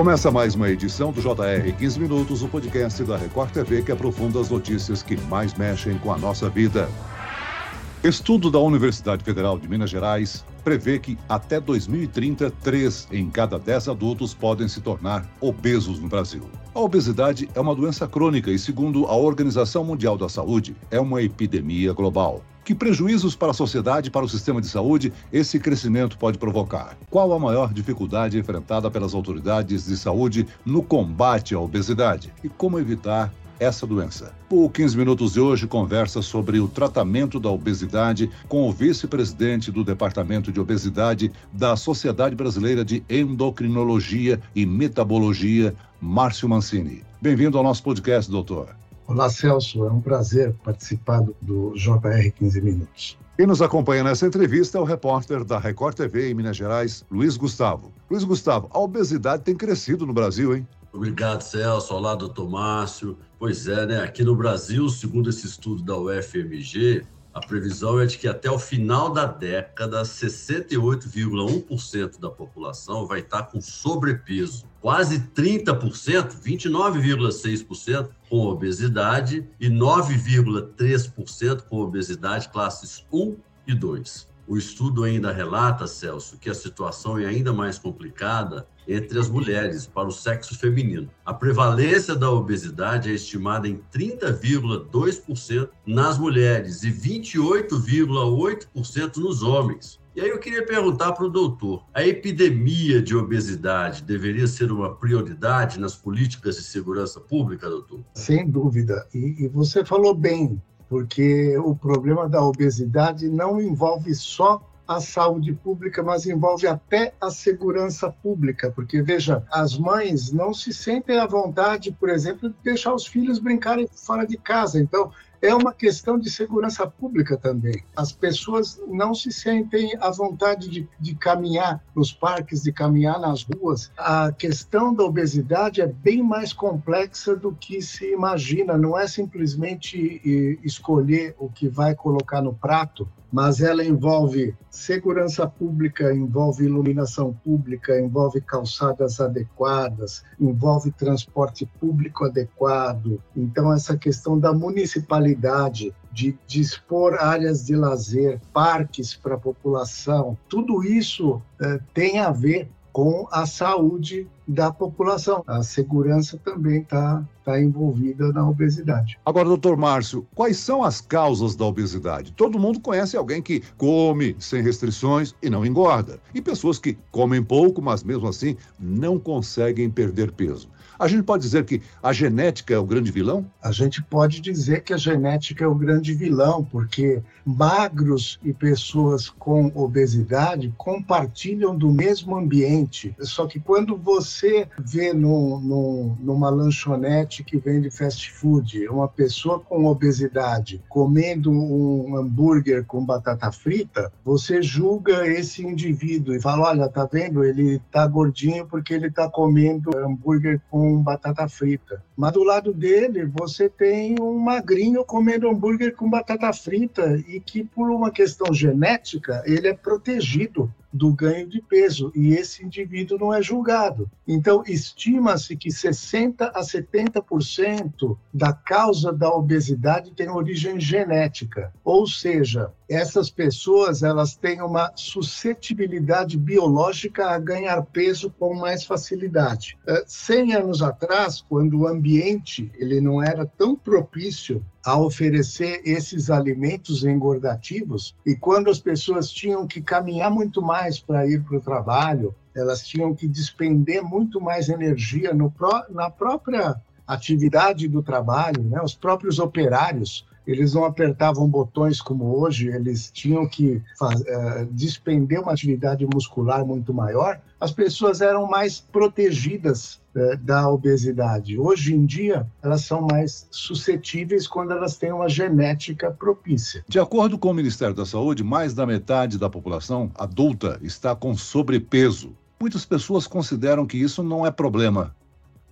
Começa mais uma edição do JR 15 Minutos, o podcast da Record TV que aprofunda as notícias que mais mexem com a nossa vida. Estudo da Universidade Federal de Minas Gerais prevê que até 2030, três em cada dez adultos podem se tornar obesos no Brasil. A obesidade é uma doença crônica e, segundo a Organização Mundial da Saúde, é uma epidemia global. Que prejuízos para a sociedade e para o sistema de saúde esse crescimento pode provocar? Qual a maior dificuldade enfrentada pelas autoridades de saúde no combate à obesidade? E como evitar essa doença. O 15 Minutos de hoje conversa sobre o tratamento da obesidade com o vice-presidente do Departamento de Obesidade da Sociedade Brasileira de Endocrinologia e Metabologia, Márcio Mancini. Bem-vindo ao nosso podcast, doutor. Olá, Celso. É um prazer participar do JR 15 Minutos. Quem nos acompanha nessa entrevista é o repórter da Record TV em Minas Gerais, Luiz Gustavo. Luiz Gustavo, a obesidade tem crescido no Brasil, hein? Obrigado, Celso. Olá, doutor Márcio. Pois é, né? Aqui no Brasil, segundo esse estudo da UFMG, a previsão é de que até o final da década, 68,1% da população vai estar com sobrepeso. Quase 30%, 29,6% com obesidade e 9,3% com obesidade classes 1 e 2. O estudo ainda relata, Celso, que a situação é ainda mais complicada entre as mulheres, para o sexo feminino. A prevalência da obesidade é estimada em 30,2% nas mulheres e 28,8% nos homens. E aí eu queria perguntar para o doutor: a epidemia de obesidade deveria ser uma prioridade nas políticas de segurança pública, doutor? Sem dúvida. E, e você falou bem, porque o problema da obesidade não envolve só a saúde pública, mas envolve até a segurança pública, porque veja, as mães não se sentem à vontade, por exemplo, de deixar os filhos brincarem fora de casa. Então, é uma questão de segurança pública também. As pessoas não se sentem à vontade de, de, caminhar nos parques, de caminhar nas ruas. A questão da obesidade é bem mais complexa do que se imagina. Não é simplesmente escolher o que vai colocar no prato, mas ela envolve segurança pública, envolve iluminação pública, envolve calçadas adequadas, envolve transporte público adequado. Então, essa questão da municipalidade de dispor áreas de lazer, parques para a população, tudo isso eh, tem a ver com a saúde da população. A segurança também está tá envolvida na obesidade. Agora, doutor Márcio, quais são as causas da obesidade? Todo mundo conhece alguém que come sem restrições e não engorda. E pessoas que comem pouco, mas mesmo assim não conseguem perder peso. A gente pode dizer que a genética é o grande vilão? A gente pode dizer que a genética é o grande vilão, porque magros e pessoas com obesidade compartilham do mesmo ambiente. Só que quando você vê no, no, numa lanchonete que vende fast food uma pessoa com obesidade comendo um hambúrguer com batata frita, você julga esse indivíduo e fala: olha, tá vendo? Ele tá gordinho porque ele tá comendo hambúrguer com com batata frita. Mas do lado dele, você tem um magrinho comendo hambúrguer com batata frita e que, por uma questão genética, ele é protegido do ganho de peso e esse indivíduo não é julgado. Então, estima-se que 60 a 70% da causa da obesidade tem origem genética, ou seja, essas pessoas elas têm uma suscetibilidade biológica a ganhar peso com mais facilidade. 100 anos atrás, quando o ambiente ele não era tão propício a oferecer esses alimentos engordativos e quando as pessoas tinham que caminhar muito mais para ir para o trabalho, elas tinham que despender muito mais energia no, na própria atividade do trabalho, né? Os próprios operários eles não apertavam botões como hoje, eles tinham que faz, uh, despender uma atividade muscular muito maior, as pessoas eram mais protegidas uh, da obesidade. Hoje em dia, elas são mais suscetíveis quando elas têm uma genética propícia. De acordo com o Ministério da Saúde, mais da metade da população adulta está com sobrepeso. Muitas pessoas consideram que isso não é problema.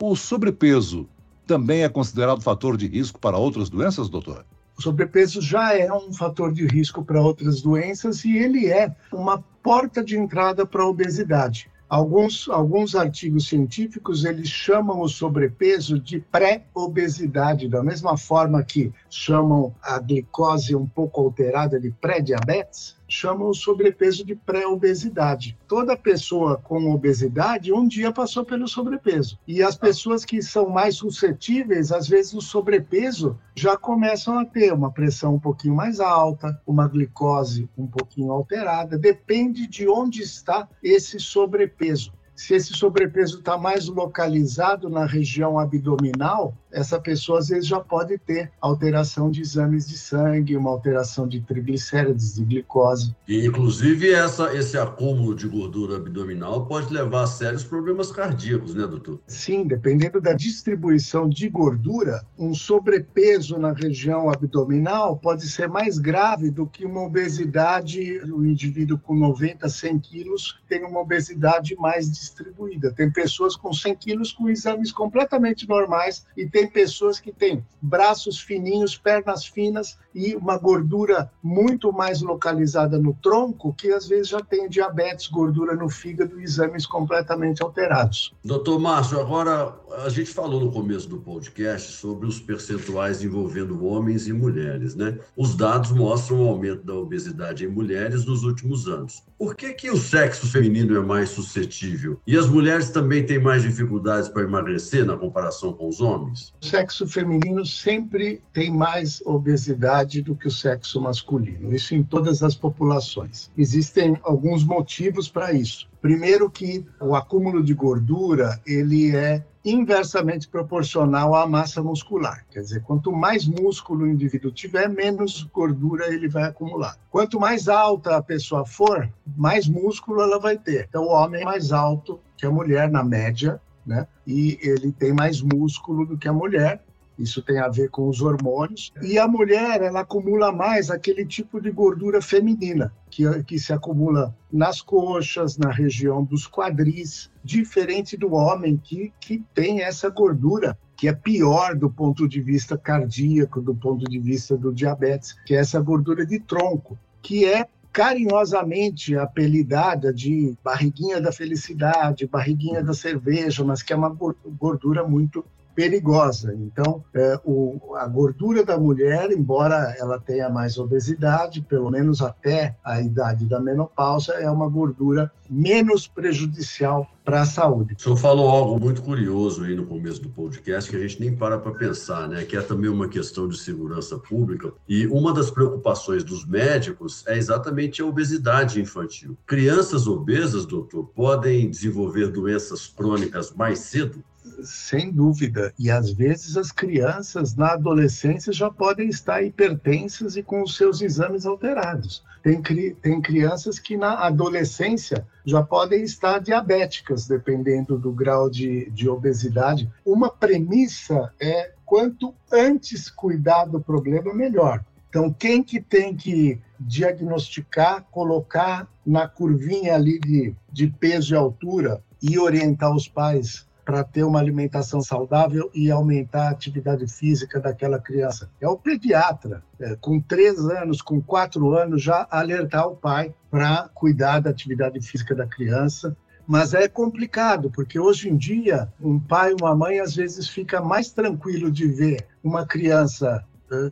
O sobrepeso também é considerado fator de risco para outras doenças, doutor? O sobrepeso já é um fator de risco para outras doenças e ele é uma porta de entrada para a obesidade. Alguns, alguns artigos científicos eles chamam o sobrepeso de pré-obesidade, da mesma forma que chamam a glicose um pouco alterada de pré-diabetes, chamam o sobrepeso de pré-obesidade. Toda pessoa com obesidade um dia passou pelo sobrepeso. E as pessoas que são mais suscetíveis, às vezes o sobrepeso já começam a ter uma pressão um pouquinho mais alta, uma glicose um pouquinho alterada, depende de onde está esse sobrepeso. Se esse sobrepeso está mais localizado na região abdominal, essa pessoa às vezes já pode ter alteração de exames de sangue, uma alteração de triglicérides, de glicose. E, inclusive, essa, esse acúmulo de gordura abdominal pode levar a sérios problemas cardíacos, né, doutor? Sim, dependendo da distribuição de gordura, um sobrepeso na região abdominal pode ser mais grave do que uma obesidade. O indivíduo com 90, 100 quilos tem uma obesidade mais distribuída. Tem pessoas com 100 quilos com exames completamente normais e tem pessoas que têm braços fininhos, pernas finas e uma gordura muito mais localizada no tronco, que às vezes já tem diabetes, gordura no fígado e exames completamente alterados. Doutor Márcio, agora a gente falou no começo do podcast sobre os percentuais envolvendo homens e mulheres, né? Os dados mostram o aumento da obesidade em mulheres nos últimos anos. Por que, que o sexo feminino é mais suscetível? E as mulheres também têm mais dificuldades para emagrecer na comparação com os homens? O sexo feminino sempre tem mais obesidade do que o sexo masculino, isso em todas as populações. Existem alguns motivos para isso. Primeiro que o acúmulo de gordura, ele é inversamente proporcional à massa muscular. Quer dizer, quanto mais músculo o indivíduo tiver, menos gordura ele vai acumular. Quanto mais alta a pessoa for, mais músculo ela vai ter. Então, o homem é mais alto que a mulher, na média, né? E ele tem mais músculo do que a mulher. Isso tem a ver com os hormônios. E a mulher, ela acumula mais aquele tipo de gordura feminina, que, que se acumula nas coxas, na região dos quadris, diferente do homem que, que tem essa gordura que é pior do ponto de vista cardíaco, do ponto de vista do diabetes, que é essa gordura de tronco, que é carinhosamente apelidada de barriguinha da felicidade, barriguinha da cerveja, mas que é uma gordura muito perigosa. Então, é, o, a gordura da mulher, embora ela tenha mais obesidade, pelo menos até a idade da menopausa, é uma gordura menos prejudicial para a saúde. O senhor falou algo muito curioso aí no começo do podcast que a gente nem para para pensar, né? Que é também uma questão de segurança pública. E uma das preocupações dos médicos é exatamente a obesidade infantil. Crianças obesas, doutor, podem desenvolver doenças crônicas mais cedo? Sem dúvida. E às vezes as crianças na adolescência já podem estar hipertensas e com os seus exames alterados. Tem, tem crianças que na adolescência já podem estar diabéticas, dependendo do grau de, de obesidade. Uma premissa é quanto antes cuidar do problema, melhor. Então, quem que tem que diagnosticar, colocar na curvinha ali de, de peso e altura e orientar os pais para ter uma alimentação saudável e aumentar a atividade física daquela criança. É o pediatra, é, com três anos, com quatro anos, já alertar o pai para cuidar da atividade física da criança. Mas é complicado, porque hoje em dia, um pai, uma mãe, às vezes fica mais tranquilo de ver uma criança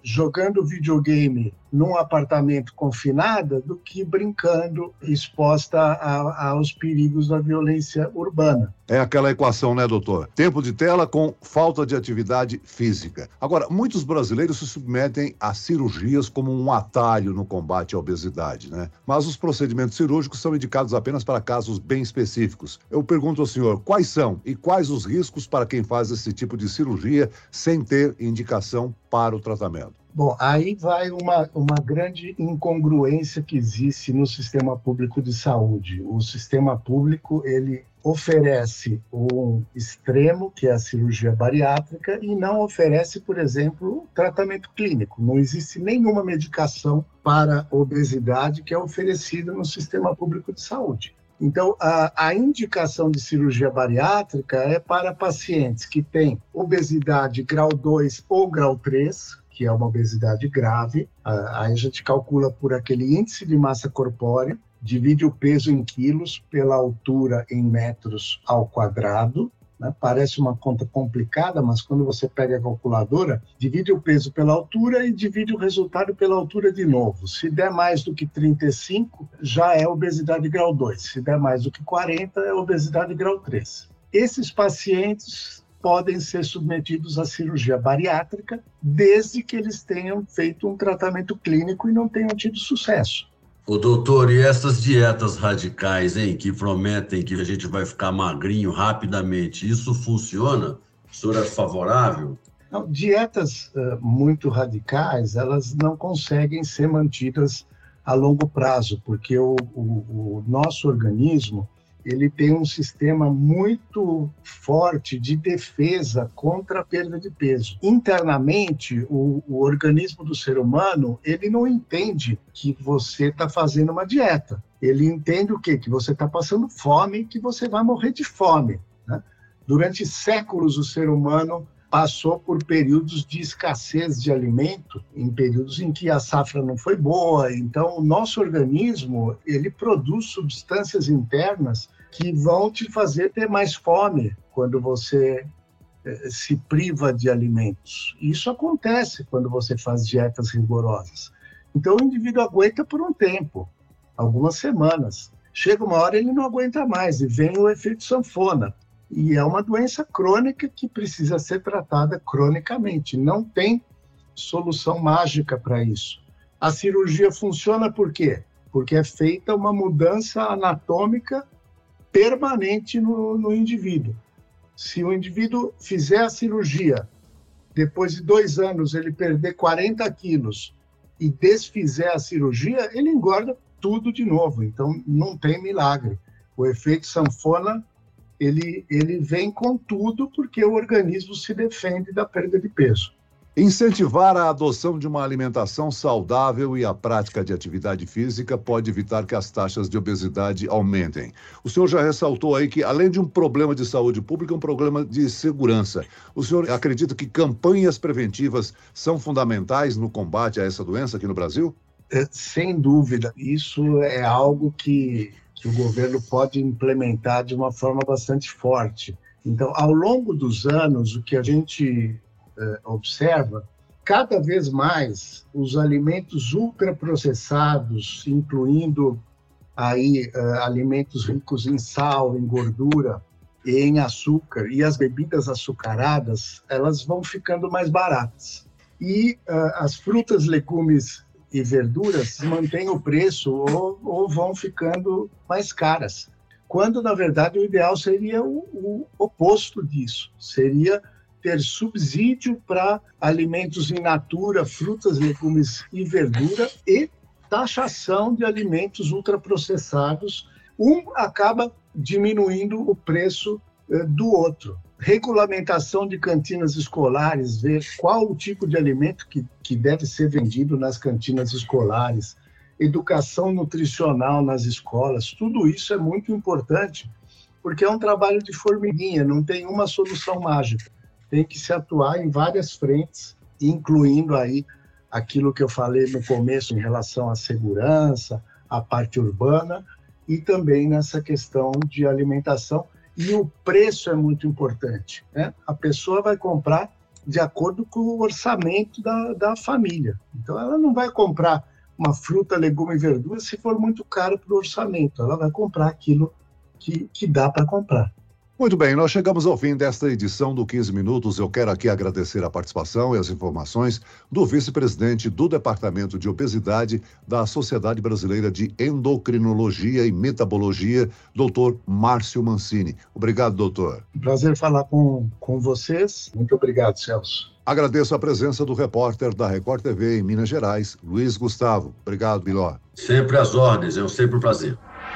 jogando videogame num apartamento confinada do que brincando exposta a, aos perigos da violência urbana. É aquela equação, né, doutor? Tempo de tela com falta de atividade física. Agora, muitos brasileiros se submetem a cirurgias como um atalho no combate à obesidade, né? Mas os procedimentos cirúrgicos são indicados apenas para casos bem específicos. Eu pergunto ao senhor, quais são e quais os riscos para quem faz esse tipo de cirurgia sem ter indicação para o tratamento? Bom, aí vai uma, uma grande incongruência que existe no sistema público de saúde. O sistema público, ele oferece um extremo, que é a cirurgia bariátrica, e não oferece, por exemplo, tratamento clínico. Não existe nenhuma medicação para obesidade que é oferecida no sistema público de saúde. Então, a, a, indicação de cirurgia bariátrica é para pacientes que têm obesidade grau 2 ou grau 3, que é uma obesidade grave. Aí a gente calcula por aquele índice de massa corpórea divide o peso em quilos pela altura em metros ao quadrado. Né? Parece uma conta complicada, mas quando você pega a calculadora, divide o peso pela altura e divide o resultado pela altura de novo. Se der mais do que 35, já é obesidade grau 2. Se der mais do que 40, é obesidade grau 3. Esses pacientes podem ser submetidos à cirurgia bariátrica, desde que eles tenham feito um tratamento clínico e não tenham tido sucesso. O doutor, e essas dietas radicais, hein, que prometem que a gente vai ficar magrinho rapidamente, isso funciona? O senhor é favorável? Não, dietas uh, muito radicais, elas não conseguem ser mantidas a longo prazo, porque o, o, o nosso organismo ele tem um sistema muito forte de defesa contra a perda de peso. Internamente, o, o organismo do ser humano ele não entende que você está fazendo uma dieta. Ele entende o quê? Que você está passando fome, que você vai morrer de fome. Né? Durante séculos, o ser humano passou por períodos de escassez de alimento, em períodos em que a safra não foi boa. Então, o nosso organismo ele produz substâncias internas que vão te fazer ter mais fome quando você eh, se priva de alimentos. Isso acontece quando você faz dietas rigorosas. Então, o indivíduo aguenta por um tempo, algumas semanas. Chega uma hora ele não aguenta mais e vem o efeito sanfona. E é uma doença crônica que precisa ser tratada cronicamente. Não tem solução mágica para isso. A cirurgia funciona por quê? Porque é feita uma mudança anatômica permanente no, no indivíduo. Se o indivíduo fizer a cirurgia, depois de dois anos ele perder 40 quilos e desfizer a cirurgia, ele engorda tudo de novo. Então, não tem milagre. O efeito sanfona ele, ele vem com tudo porque o organismo se defende da perda de peso. Incentivar a adoção de uma alimentação saudável e a prática de atividade física pode evitar que as taxas de obesidade aumentem. O senhor já ressaltou aí que, além de um problema de saúde pública, é um problema de segurança. O senhor acredita que campanhas preventivas são fundamentais no combate a essa doença aqui no Brasil? É, sem dúvida. Isso é algo que que o governo pode implementar de uma forma bastante forte. Então, ao longo dos anos, o que a gente eh, observa, cada vez mais os alimentos ultraprocessados, incluindo aí eh, alimentos ricos em sal, em gordura e em açúcar, e as bebidas açucaradas, elas vão ficando mais baratas. E uh, as frutas, legumes e verduras mantêm o preço ou, ou vão ficando mais caras. Quando, na verdade, o ideal seria o, o oposto disso. Seria ter subsídio para alimentos in natura, frutas, legumes e verdura e taxação de alimentos ultraprocessados. Um acaba diminuindo o preço eh, do outro regulamentação de cantinas escolares, ver qual o tipo de alimento que, que deve ser vendido nas cantinas escolares, educação nutricional nas escolas, tudo isso é muito importante, porque é um trabalho de formiguinha, não tem uma solução mágica. Tem que se atuar em várias frentes, incluindo aí aquilo que eu falei no começo em relação à segurança, à parte urbana e também nessa questão de alimentação e o preço é muito importante. Né? A pessoa vai comprar de acordo com o orçamento da, da família. Então, ela não vai comprar uma fruta, legume e verdura se for muito caro para o orçamento. Ela vai comprar aquilo que, que dá para comprar. Muito bem, nós chegamos ao fim desta edição do 15 Minutos. Eu quero aqui agradecer a participação e as informações do vice-presidente do Departamento de Obesidade da Sociedade Brasileira de Endocrinologia e Metabologia, doutor Márcio Mancini. Obrigado, doutor. Prazer falar com, com vocês. Muito obrigado, Celso. Agradeço a presença do repórter da Record TV em Minas Gerais, Luiz Gustavo. Obrigado, Biló. Sempre às ordens, é um sempre um prazer.